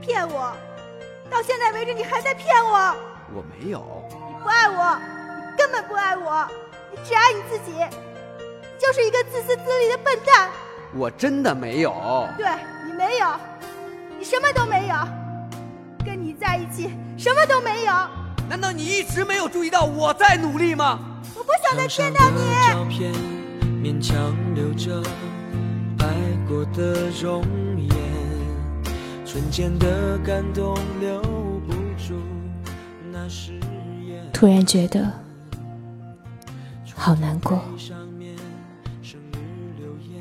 骗我！到现在为止，你还在骗我！我没有。你不爱我，你根本不爱我，你只爱你自己，你就是一个自私自利的笨蛋。我真的没有。对你没有，你什么都没有。跟你在一起，什么都没有。难道你一直没有注意到我在努力吗？我不想再见到你。勉强留着爱过的容颜，瞬间的感动留不住那。突然觉得好难过。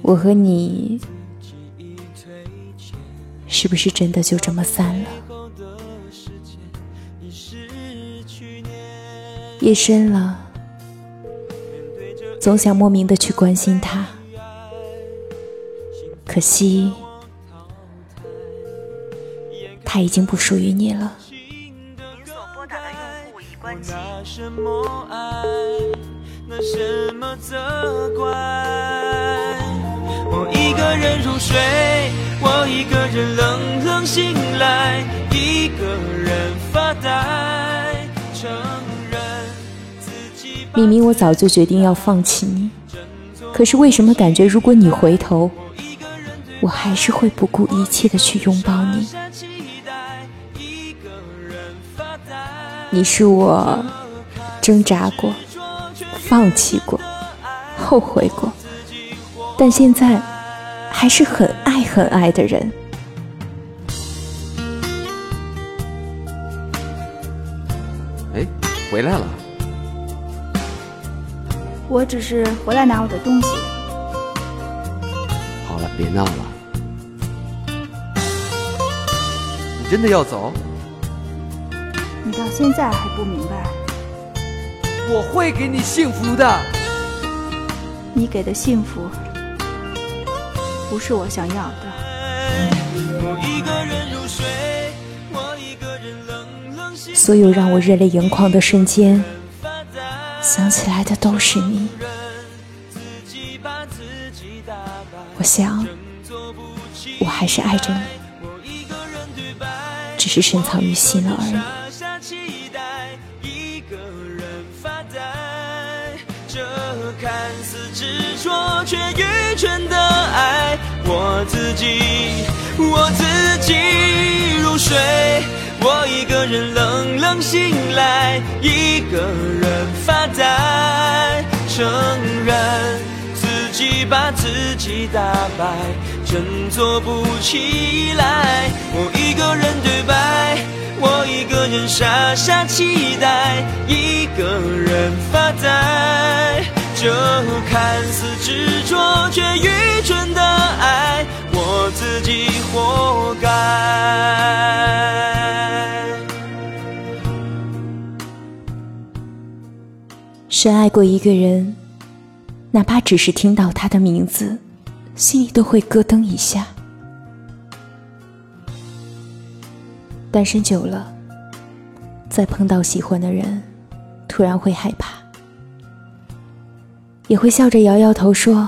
我和你是不是真的就这么散了？夜深了，总想莫名的去关心他，可惜他已经不属于你了。你所拨打的用户已关机。我一个人入睡，我一个人冷冷醒来，一个人发呆，承认自己。明明我早就决定要放弃你，可是为什么感觉如果你回头，我还是会不顾一切的去拥抱你？你是我挣扎过、放弃过、后悔过。但现在还是很爱很爱的人。哎，回来了。我只是回来拿我的东西。好了，别闹了。你真的要走？你到现在还不明白？我会给你幸福的。你给的幸福。不是我想要的。所有让我热泪盈眶的瞬间，想起来的都是你。我想，我还是爱着你，只是深藏于心了而已。执着却愚蠢的爱，我自己，我自己入睡，我一个人冷冷醒来，一个人发呆，承认自己把自己打败，振作不起来，我一个人对白，我一个人傻傻期待，一个人发呆。这看似执着却愚蠢的爱，我自己活该。深爱过一个人，哪怕只是听到他的名字，心里都会咯噔一下。单身久了，再碰到喜欢的人，突然会害怕。也会笑着摇摇头说：“